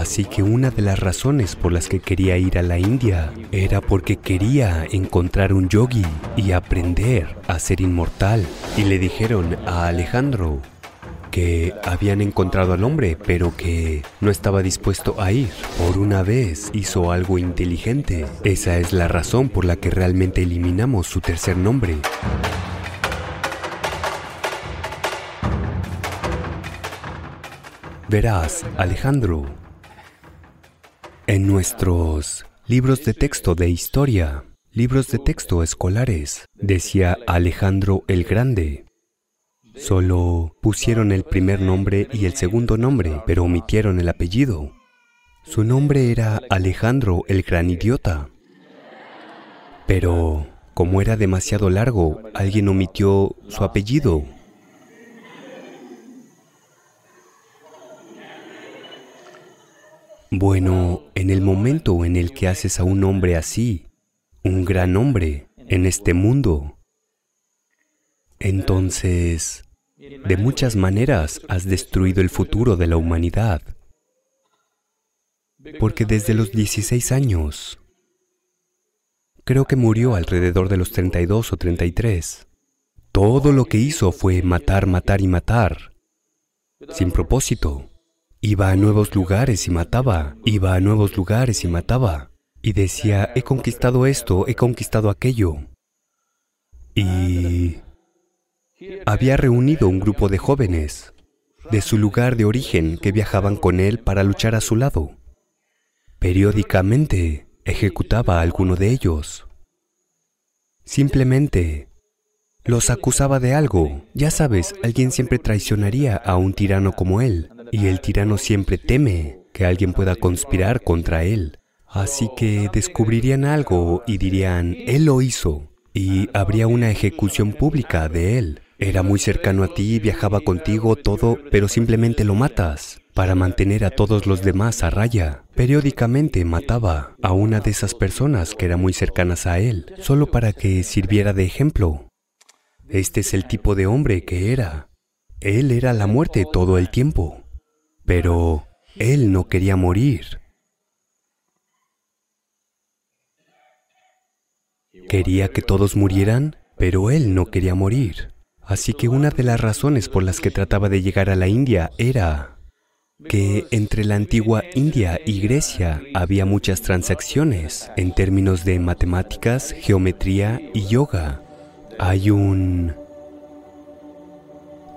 Así que una de las razones por las que quería ir a la India era porque quería encontrar un yogi y aprender a ser inmortal. Y le dijeron a Alejandro que habían encontrado al hombre, pero que no estaba dispuesto a ir. Por una vez hizo algo inteligente. Esa es la razón por la que realmente eliminamos su tercer nombre. Verás, Alejandro, en nuestros libros de texto de historia, libros de texto escolares, decía Alejandro el Grande. Solo pusieron el primer nombre y el segundo nombre, pero omitieron el apellido. Su nombre era Alejandro el Gran Idiota. Pero, como era demasiado largo, alguien omitió su apellido Bueno, en el momento en el que haces a un hombre así, un gran hombre en este mundo, entonces, de muchas maneras has destruido el futuro de la humanidad. Porque desde los 16 años, creo que murió alrededor de los 32 o 33, todo lo que hizo fue matar, matar y matar, sin propósito. Iba a nuevos lugares y mataba, iba a nuevos lugares y mataba. Y decía, he conquistado esto, he conquistado aquello. Y había reunido un grupo de jóvenes de su lugar de origen que viajaban con él para luchar a su lado. Periódicamente ejecutaba a alguno de ellos. Simplemente los acusaba de algo. Ya sabes, alguien siempre traicionaría a un tirano como él. Y el tirano siempre teme que alguien pueda conspirar contra él. Así que descubrirían algo y dirían, él lo hizo. Y habría una ejecución pública de él. Era muy cercano a ti, viajaba contigo, todo, pero simplemente lo matas para mantener a todos los demás a raya. Periódicamente mataba a una de esas personas que eran muy cercanas a él, solo para que sirviera de ejemplo. Este es el tipo de hombre que era. Él era la muerte todo el tiempo. Pero él no quería morir. Quería que todos murieran, pero él no quería morir. Así que una de las razones por las que trataba de llegar a la India era que entre la antigua India y Grecia había muchas transacciones en términos de matemáticas, geometría y yoga. Hay un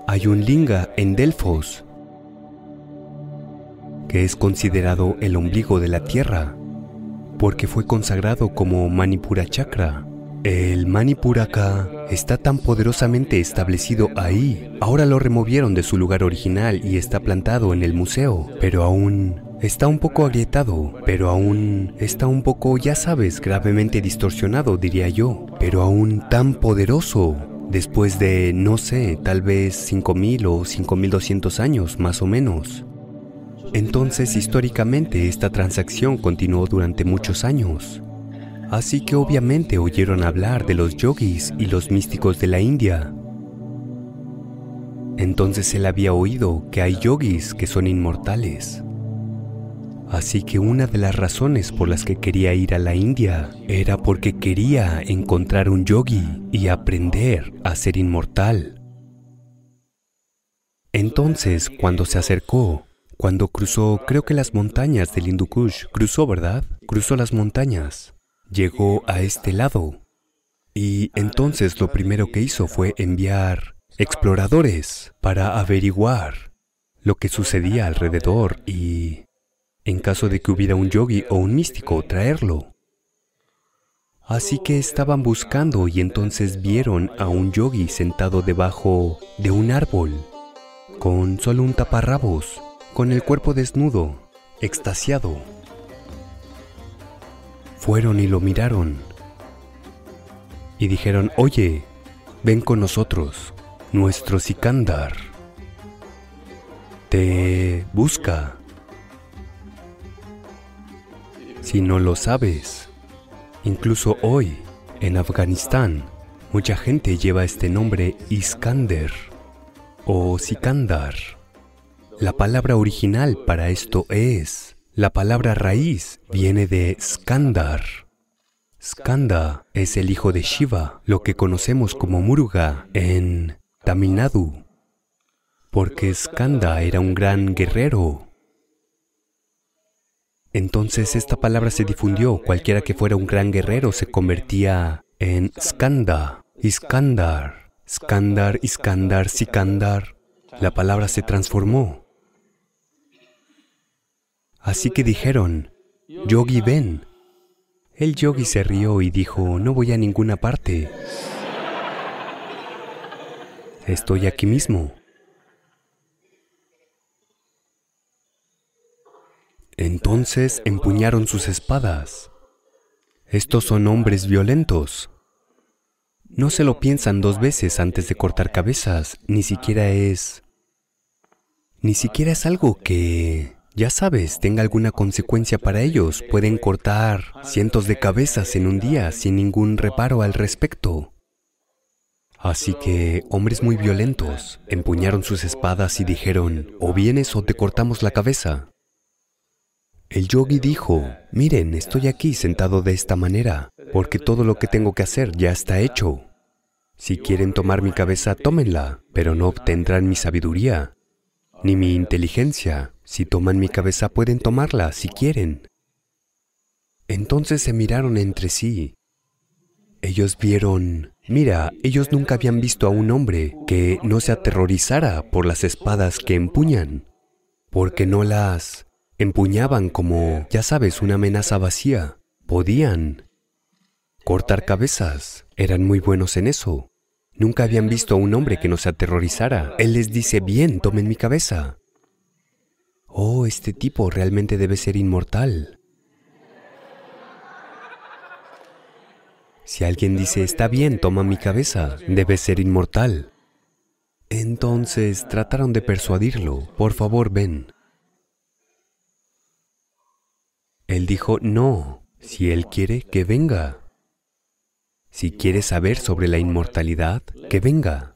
hay un linga en Delfos que es considerado el ombligo de la tierra, porque fue consagrado como Manipura Chakra. El Manipuraka está tan poderosamente establecido ahí. Ahora lo removieron de su lugar original y está plantado en el museo, pero aún está un poco agrietado, pero aún está un poco, ya sabes, gravemente distorsionado, diría yo, pero aún tan poderoso. Después de, no sé, tal vez 5.000 o 5.200 años, más o menos. Entonces, históricamente, esta transacción continuó durante muchos años. Así que obviamente oyeron hablar de los yogis y los místicos de la India. Entonces él había oído que hay yogis que son inmortales. Así que una de las razones por las que quería ir a la India era porque quería encontrar un yogi y aprender a ser inmortal. Entonces, cuando se acercó, cuando cruzó, creo que las montañas del Hindu Kush, cruzó, ¿verdad? Cruzó las montañas. Llegó a este lado. Y entonces lo primero que hizo fue enviar exploradores para averiguar lo que sucedía alrededor y, en caso de que hubiera un yogi o un místico, traerlo. Así que estaban buscando y entonces vieron a un yogi sentado debajo de un árbol, con solo un taparrabos con el cuerpo desnudo, extasiado. Fueron y lo miraron y dijeron, oye, ven con nosotros, nuestro Sikandar te busca. Si no lo sabes, incluso hoy, en Afganistán, mucha gente lleva este nombre Iskander o Sikandar. La palabra original para esto es La palabra raíz viene de Skandar. Skanda es el hijo de Shiva, lo que conocemos como Muruga en Tamil Nadu, porque Skanda era un gran guerrero. Entonces esta palabra se difundió, cualquiera que fuera un gran guerrero se convertía en Skanda, Iskandar, Skandar, Iskandar, Sikandar. La palabra se transformó. Así que dijeron, Yogi ven. El yogi se rió y dijo, no voy a ninguna parte. Estoy aquí mismo. Entonces empuñaron sus espadas. Estos son hombres violentos. No se lo piensan dos veces antes de cortar cabezas, ni siquiera es... Ni siquiera es algo que ya sabes, tenga alguna consecuencia para ellos. Pueden cortar cientos de cabezas en un día sin ningún reparo al respecto. Así que hombres muy violentos empuñaron sus espadas y dijeron, o vienes o te cortamos la cabeza. El yogi dijo, miren, estoy aquí sentado de esta manera, porque todo lo que tengo que hacer ya está hecho. Si quieren tomar mi cabeza, tómenla, pero no obtendrán mi sabiduría, ni mi inteligencia. Si toman mi cabeza pueden tomarla si quieren. Entonces se miraron entre sí. Ellos vieron, mira, ellos nunca habían visto a un hombre que no se aterrorizara por las espadas que empuñan, porque no las empuñaban como, ya sabes, una amenaza vacía. Podían cortar cabezas, eran muy buenos en eso. Nunca habían visto a un hombre que no se aterrorizara. Él les dice, bien, tomen mi cabeza. Oh, este tipo realmente debe ser inmortal. Si alguien dice, está bien, toma mi cabeza, debe ser inmortal. Entonces trataron de persuadirlo, por favor, ven. Él dijo, no, si él quiere, que venga. Si quiere saber sobre la inmortalidad, que venga.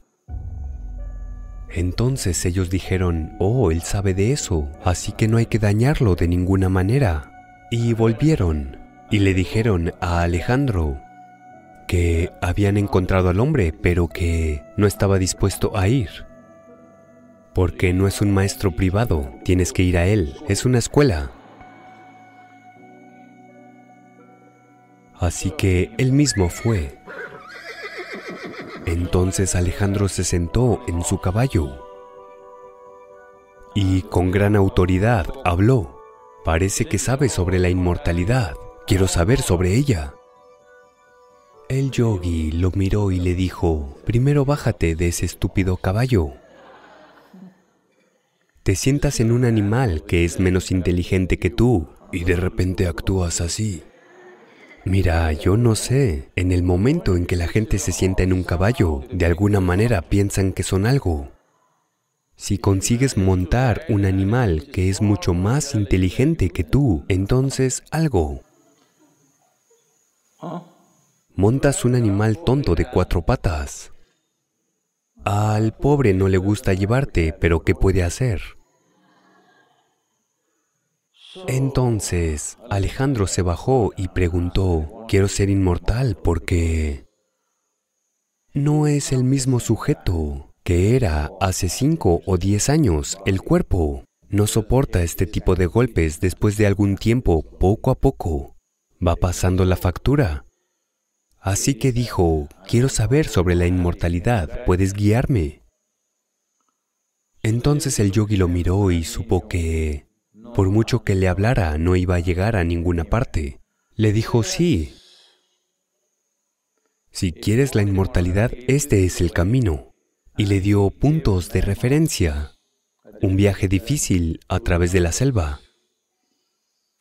Entonces ellos dijeron, oh, él sabe de eso, así que no hay que dañarlo de ninguna manera. Y volvieron y le dijeron a Alejandro que habían encontrado al hombre, pero que no estaba dispuesto a ir. Porque no es un maestro privado, tienes que ir a él, es una escuela. Así que él mismo fue. Entonces Alejandro se sentó en su caballo y con gran autoridad habló. Parece que sabe sobre la inmortalidad. Quiero saber sobre ella. El yogi lo miró y le dijo, primero bájate de ese estúpido caballo. Te sientas en un animal que es menos inteligente que tú y de repente actúas así. Mira, yo no sé. En el momento en que la gente se sienta en un caballo, de alguna manera piensan que son algo. Si consigues montar un animal que es mucho más inteligente que tú, entonces algo. Montas un animal tonto de cuatro patas. Al pobre no le gusta llevarte, pero ¿qué puede hacer? Entonces Alejandro se bajó y preguntó, quiero ser inmortal porque no es el mismo sujeto que era hace cinco o diez años. El cuerpo no soporta este tipo de golpes después de algún tiempo, poco a poco. Va pasando la factura. Así que dijo, quiero saber sobre la inmortalidad, ¿puedes guiarme? Entonces el yogi lo miró y supo que por mucho que le hablara, no iba a llegar a ninguna parte. Le dijo, sí. Si quieres la inmortalidad, este es el camino. Y le dio puntos de referencia. Un viaje difícil a través de la selva.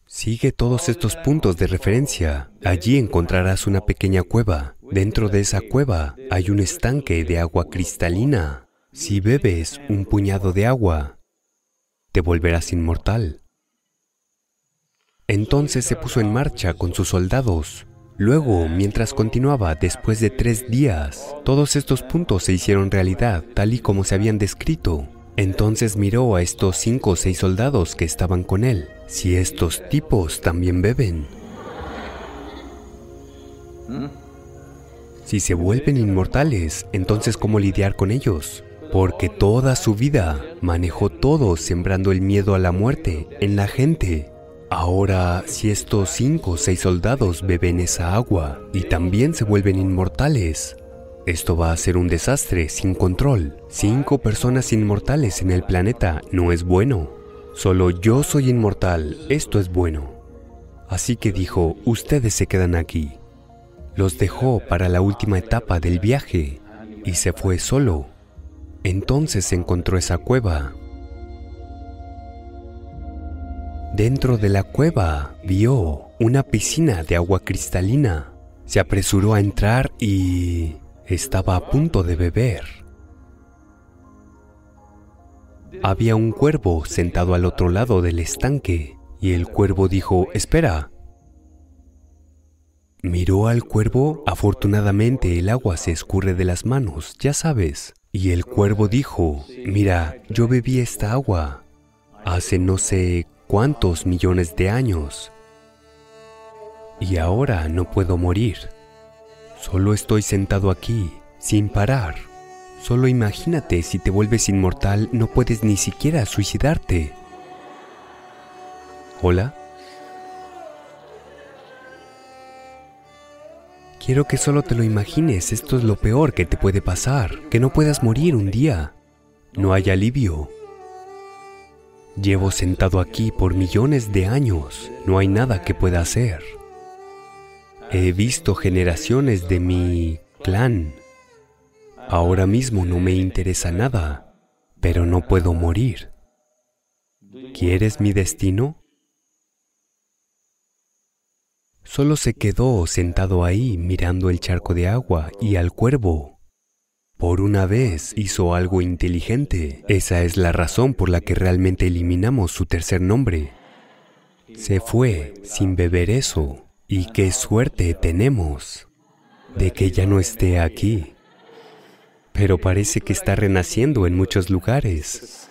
Sigue todos estos puntos de referencia. Allí encontrarás una pequeña cueva. Dentro de esa cueva hay un estanque de agua cristalina. Si bebes un puñado de agua, te volverás inmortal. Entonces se puso en marcha con sus soldados. Luego, mientras continuaba, después de tres días, todos estos puntos se hicieron realidad, tal y como se habían descrito. Entonces miró a estos cinco o seis soldados que estaban con él, si estos tipos también beben. Si se vuelven inmortales, entonces ¿cómo lidiar con ellos? Porque toda su vida manejó todo sembrando el miedo a la muerte en la gente. Ahora, si estos cinco o seis soldados beben esa agua y también se vuelven inmortales, esto va a ser un desastre sin control. Cinco personas inmortales en el planeta no es bueno. Solo yo soy inmortal, esto es bueno. Así que dijo, ustedes se quedan aquí. Los dejó para la última etapa del viaje y se fue solo. Entonces encontró esa cueva Dentro de la cueva vio una piscina de agua cristalina. Se apresuró a entrar y estaba a punto de beber. Había un cuervo sentado al otro lado del estanque y el cuervo dijo, espera. Miró al cuervo, afortunadamente el agua se escurre de las manos, ya sabes. Y el cuervo dijo, mira, yo bebí esta agua hace no sé cuántos millones de años. Y ahora no puedo morir. Solo estoy sentado aquí, sin parar. Solo imagínate si te vuelves inmortal no puedes ni siquiera suicidarte. ¿Hola? Quiero que solo te lo imagines, esto es lo peor que te puede pasar, que no puedas morir un día. No hay alivio, Llevo sentado aquí por millones de años, no hay nada que pueda hacer. He visto generaciones de mi clan. Ahora mismo no me interesa nada, pero no puedo morir. ¿Quieres mi destino? Solo se quedó sentado ahí mirando el charco de agua y al cuervo. Por una vez hizo algo inteligente. Esa es la razón por la que realmente eliminamos su tercer nombre. Se fue sin beber eso. Y qué suerte tenemos de que ya no esté aquí. Pero parece que está renaciendo en muchos lugares.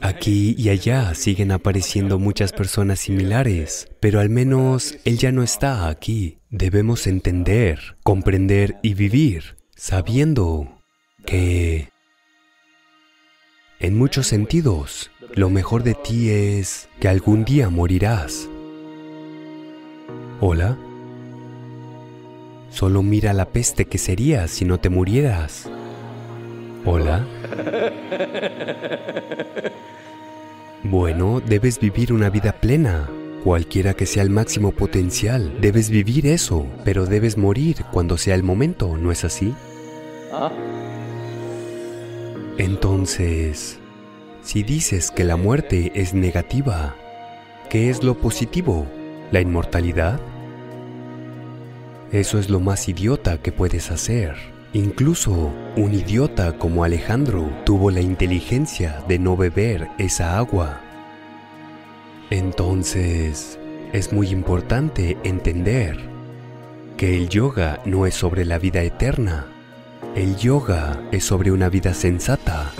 Aquí y allá siguen apareciendo muchas personas similares, pero al menos Él ya no está aquí. Debemos entender, comprender y vivir sabiendo que, en muchos sentidos, lo mejor de ti es que algún día morirás. Hola. Solo mira la peste que sería si no te murieras. Hola. Bueno, debes vivir una vida plena. Cualquiera que sea el máximo potencial, debes vivir eso, pero debes morir cuando sea el momento, ¿no es así? Entonces, si dices que la muerte es negativa, ¿qué es lo positivo? ¿La inmortalidad? Eso es lo más idiota que puedes hacer. Incluso un idiota como Alejandro tuvo la inteligencia de no beber esa agua. Entonces, es muy importante entender que el yoga no es sobre la vida eterna. El yoga es sobre una vida sensata,